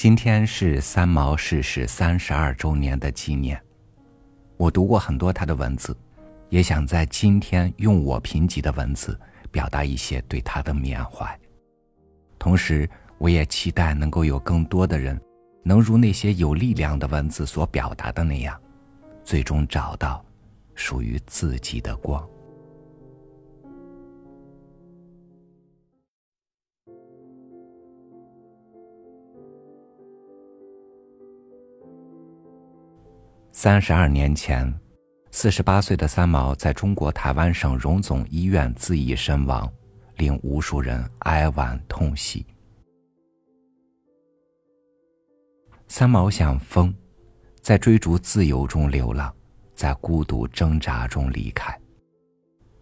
今天是三毛逝世三十二周年的纪念。我读过很多他的文字，也想在今天用我贫瘠的文字表达一些对他的缅怀。同时，我也期待能够有更多的人，能如那些有力量的文字所表达的那样，最终找到属于自己的光。三十二年前，四十八岁的三毛在中国台湾省荣总医院自缢身亡，令无数人哀婉痛惜。三毛像风，在追逐自由中流浪，在孤独挣扎中离开。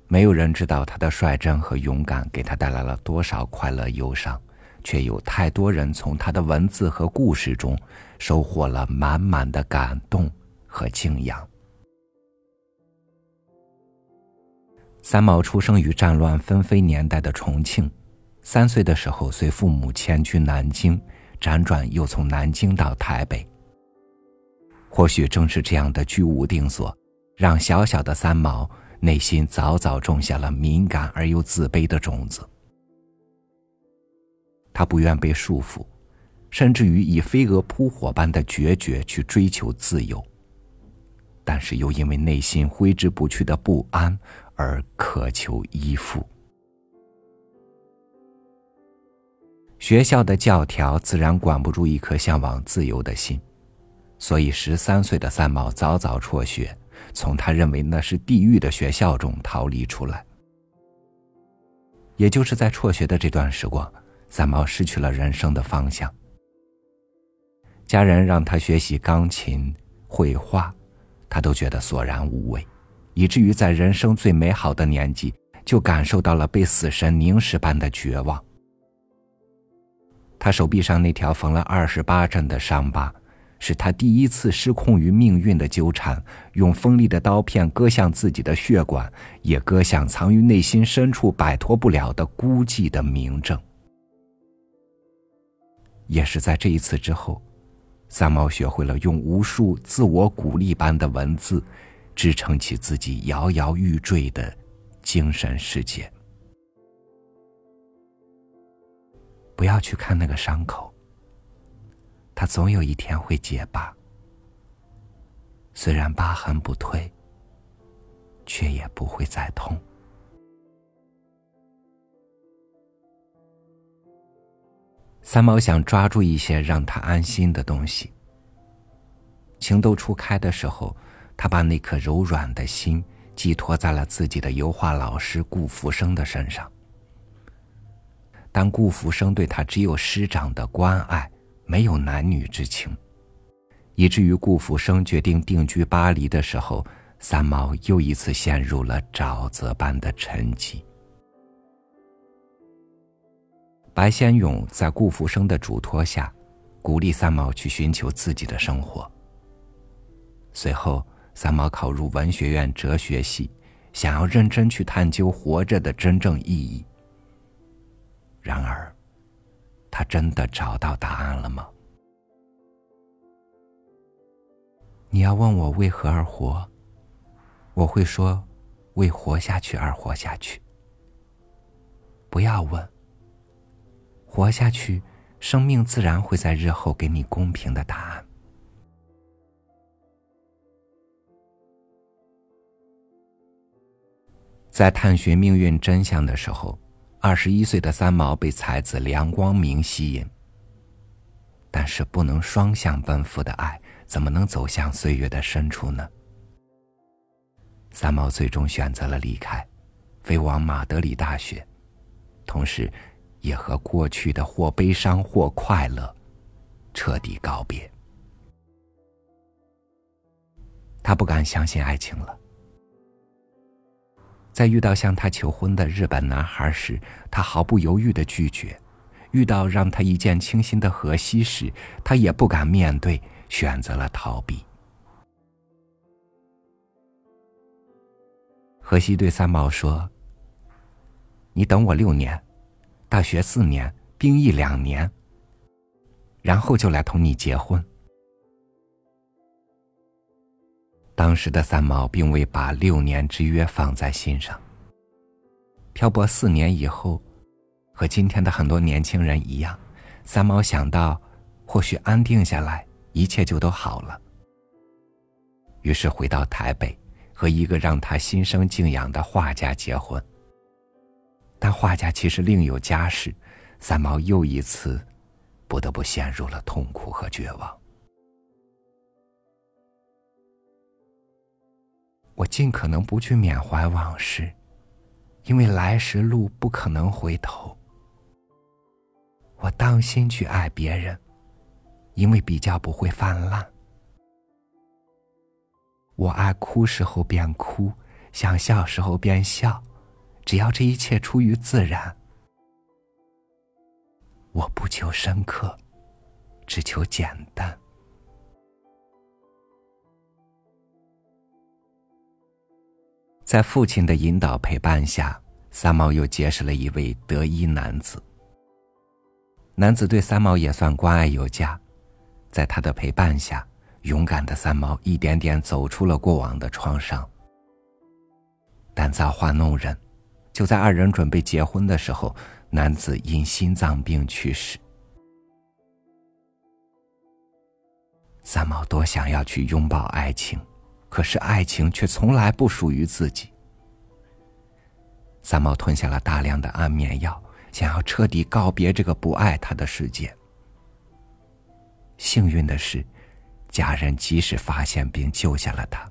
没有人知道他的率真和勇敢给他带来了多少快乐忧伤，却有太多人从他的文字和故事中收获了满满的感动。和敬仰。三毛出生于战乱纷飞年代的重庆，三岁的时候随父母迁居南京，辗转又从南京到台北。或许正是这样的居无定所，让小小的三毛内心早早种下了敏感而又自卑的种子。他不愿被束缚，甚至于以飞蛾扑火般的决绝去追求自由。但是又因为内心挥之不去的不安而渴求依附。学校的教条自然管不住一颗向往自由的心，所以十三岁的三毛早早辍学，从他认为那是地狱的学校中逃离出来。也就是在辍学的这段时光，三毛失去了人生的方向。家人让他学习钢琴、绘画。他都觉得索然无味，以至于在人生最美好的年纪，就感受到了被死神凝视般的绝望。他手臂上那条缝了二十八针的伤疤，是他第一次失控于命运的纠缠，用锋利的刀片割向自己的血管，也割向藏于内心深处摆脱不了的孤寂的明证。也是在这一次之后。三毛学会了用无数自我鼓励般的文字，支撑起自己摇摇欲坠的精神世界。不要去看那个伤口，它总有一天会结疤。虽然疤痕不退，却也不会再痛。三毛想抓住一些让他安心的东西。情窦初开的时候，他把那颗柔软的心寄托在了自己的油画老师顾福生的身上。但顾福生对他只有师长的关爱，没有男女之情，以至于顾福生决定定居巴黎的时候，三毛又一次陷入了沼泽般的沉寂。白先勇在顾福生的嘱托下，鼓励三毛去寻求自己的生活。随后，三毛考入文学院哲学系，想要认真去探究活着的真正意义。然而，他真的找到答案了吗？你要问我为何而活，我会说，为活下去而活下去。不要问。活下去，生命自然会在日后给你公平的答案。在探寻命运真相的时候，二十一岁的三毛被才子梁光明吸引。但是，不能双向奔赴的爱，怎么能走向岁月的深处呢？三毛最终选择了离开，飞往马德里大学，同时。也和过去的或悲伤或快乐彻底告别。他不敢相信爱情了。在遇到向他求婚的日本男孩时，他毫不犹豫的拒绝；遇到让他一见倾心的荷西时，他也不敢面对，选择了逃避。荷西对三毛说：“你等我六年。”大学四年，兵役两年。然后就来同你结婚。当时的三毛并未把六年之约放在心上。漂泊四年以后，和今天的很多年轻人一样，三毛想到，或许安定下来，一切就都好了。于是回到台北，和一个让他心生敬仰的画家结婚。但画家其实另有家室，三毛又一次，不得不陷入了痛苦和绝望。我尽可能不去缅怀往事，因为来时路不可能回头。我当心去爱别人，因为比较不会泛滥。我爱哭时候便哭，想笑时候便笑，只要这一切出于自然。我不求深刻，只求简单。在父亲的引导陪伴下，三毛又结识了一位德医男子。男子对三毛也算关爱有加，在他的陪伴下，勇敢的三毛一点点走出了过往的创伤。但造化弄人，就在二人准备结婚的时候，男子因心脏病去世。三毛多想要去拥抱爱情。可是爱情却从来不属于自己。三毛吞下了大量的安眠药，想要彻底告别这个不爱他的世界。幸运的是，家人及时发现并救下了他。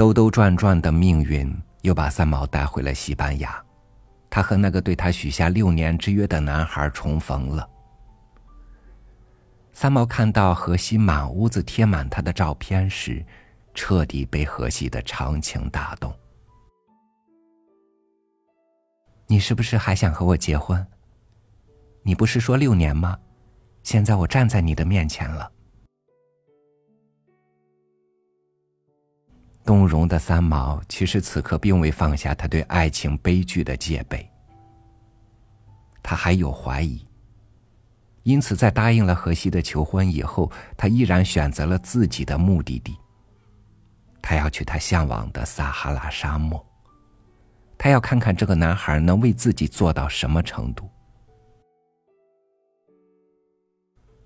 兜兜转转的命运又把三毛带回了西班牙，他和那个对他许下六年之约的男孩重逢了。三毛看到荷西满屋子贴满他的照片时，彻底被荷西的长情打动。你是不是还想和我结婚？你不是说六年吗？现在我站在你的面前了。动容的三毛其实此刻并未放下他对爱情悲剧的戒备，他还有怀疑。因此，在答应了荷西的求婚以后，他依然选择了自己的目的地。他要去他向往的撒哈拉沙漠，他要看看这个男孩能为自己做到什么程度。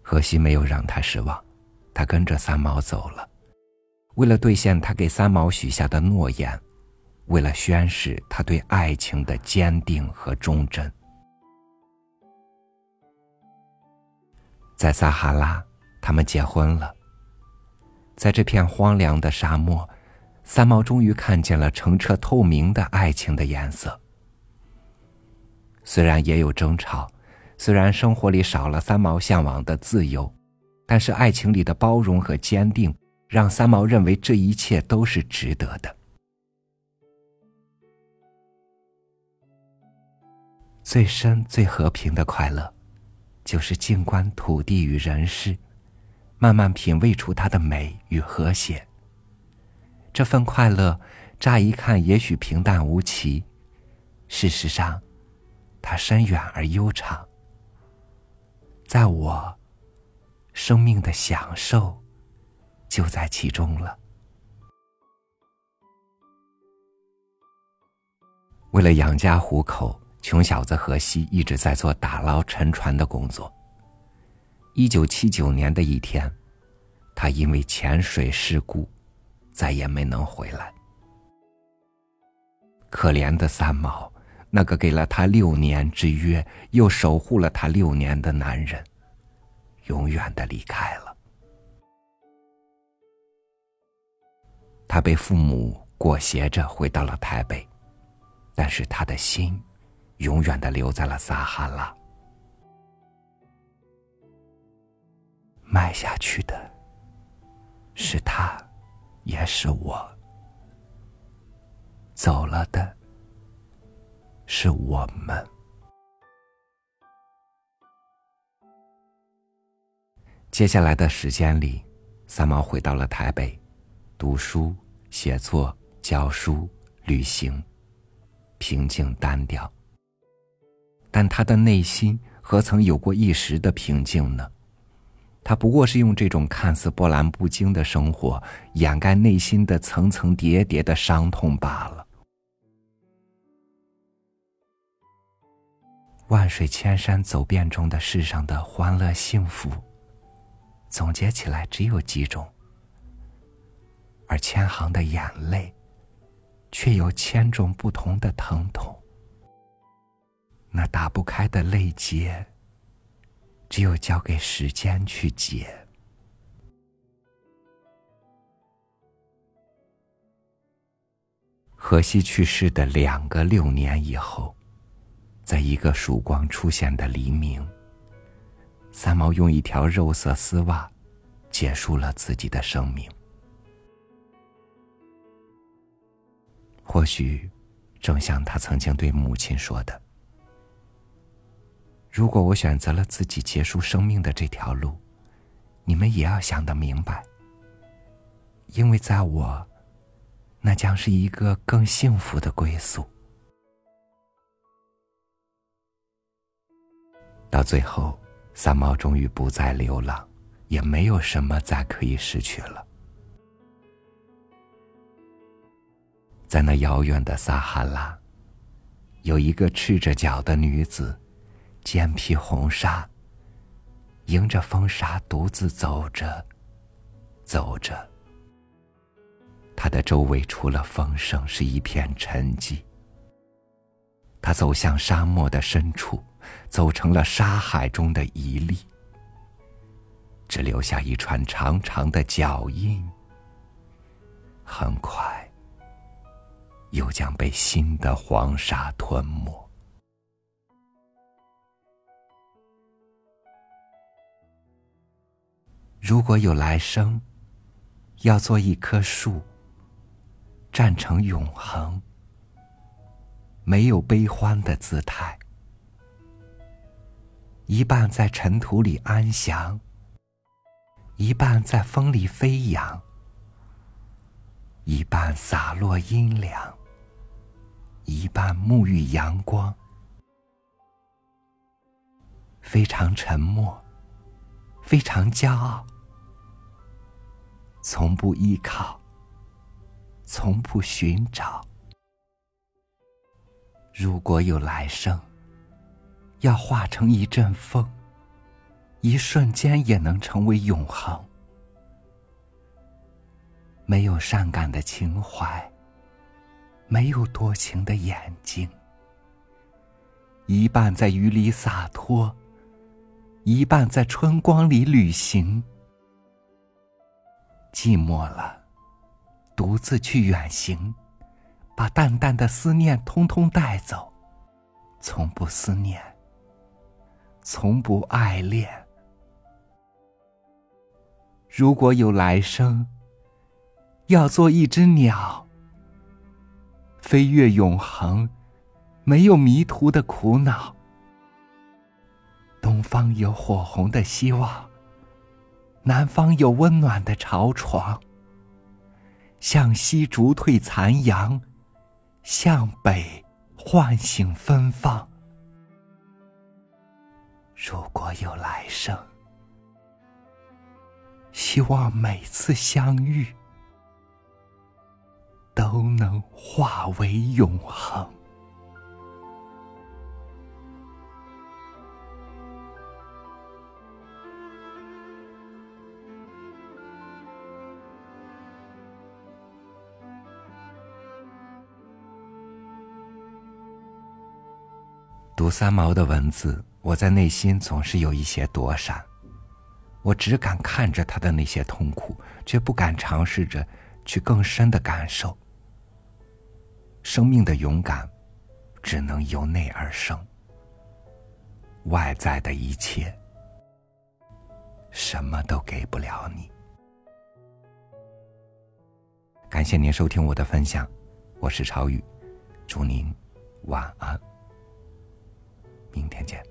荷西没有让他失望，他跟着三毛走了，为了兑现他给三毛许下的诺言，为了宣示他对爱情的坚定和忠贞。在撒哈拉，他们结婚了。在这片荒凉的沙漠，三毛终于看见了澄澈透明的爱情的颜色。虽然也有争吵，虽然生活里少了三毛向往的自由，但是爱情里的包容和坚定，让三毛认为这一切都是值得的。最深、最和平的快乐。就是静观土地与人世，慢慢品味出它的美与和谐。这份快乐，乍一看也许平淡无奇，事实上，它深远而悠长。在我，生命的享受就在其中了。为了养家糊口。穷小子荷西一直在做打捞沉船的工作。一九七九年的一天，他因为潜水事故，再也没能回来。可怜的三毛，那个给了他六年之约，又守护了他六年的男人，永远的离开了。他被父母裹挟着回到了台北，但是他的心。永远的留在了撒哈拉，迈下去的是他，也是我；走了的是我们。接下来的时间里，三毛回到了台北，读书、写作、教书、旅行，平静单调。但他的内心何曾有过一时的平静呢？他不过是用这种看似波澜不惊的生活，掩盖内心的层层叠叠的伤痛罢了。万水千山走遍中的世上的欢乐幸福，总结起来只有几种，而千行的眼泪，却有千种不同的疼痛。那打不开的泪结，只有交给时间去解。荷西去世的两个六年以后，在一个曙光出现的黎明，三毛用一条肉色丝袜结束了自己的生命。或许，正像他曾经对母亲说的。如果我选择了自己结束生命的这条路，你们也要想得明白，因为在我，那将是一个更幸福的归宿。到最后，三毛终于不再流浪，也没有什么再可以失去了。在那遥远的撒哈拉，有一个赤着脚的女子。肩披红纱，迎着风沙独自走着，走着。她的周围除了风声，是一片沉寂。他走向沙漠的深处，走成了沙海中的一粒，只留下一串长长的脚印。很快，又将被新的黄沙吞没。如果有来生，要做一棵树，站成永恒，没有悲欢的姿态，一半在尘土里安详，一半在风里飞扬，一半洒落阴凉，一半沐浴阳光，非常沉默，非常骄傲。从不依靠，从不寻找。如果有来生，要化成一阵风，一瞬间也能成为永恒。没有善感的情怀，没有多情的眼睛，一半在雨里洒脱，一半在春光里旅行。寂寞了，独自去远行，把淡淡的思念通通带走，从不思念，从不爱恋。如果有来生，要做一只鸟，飞越永恒，没有迷途的苦恼。东方有火红的希望。南方有温暖的巢床，向西逐退残阳，向北唤醒芬芳。如果有来生，希望每次相遇都能化为永恒。读三毛的文字，我在内心总是有一些躲闪。我只敢看着他的那些痛苦，却不敢尝试着去更深的感受。生命的勇敢，只能由内而生。外在的一切，什么都给不了你。感谢您收听我的分享，我是朝宇，祝您晚安。明天见。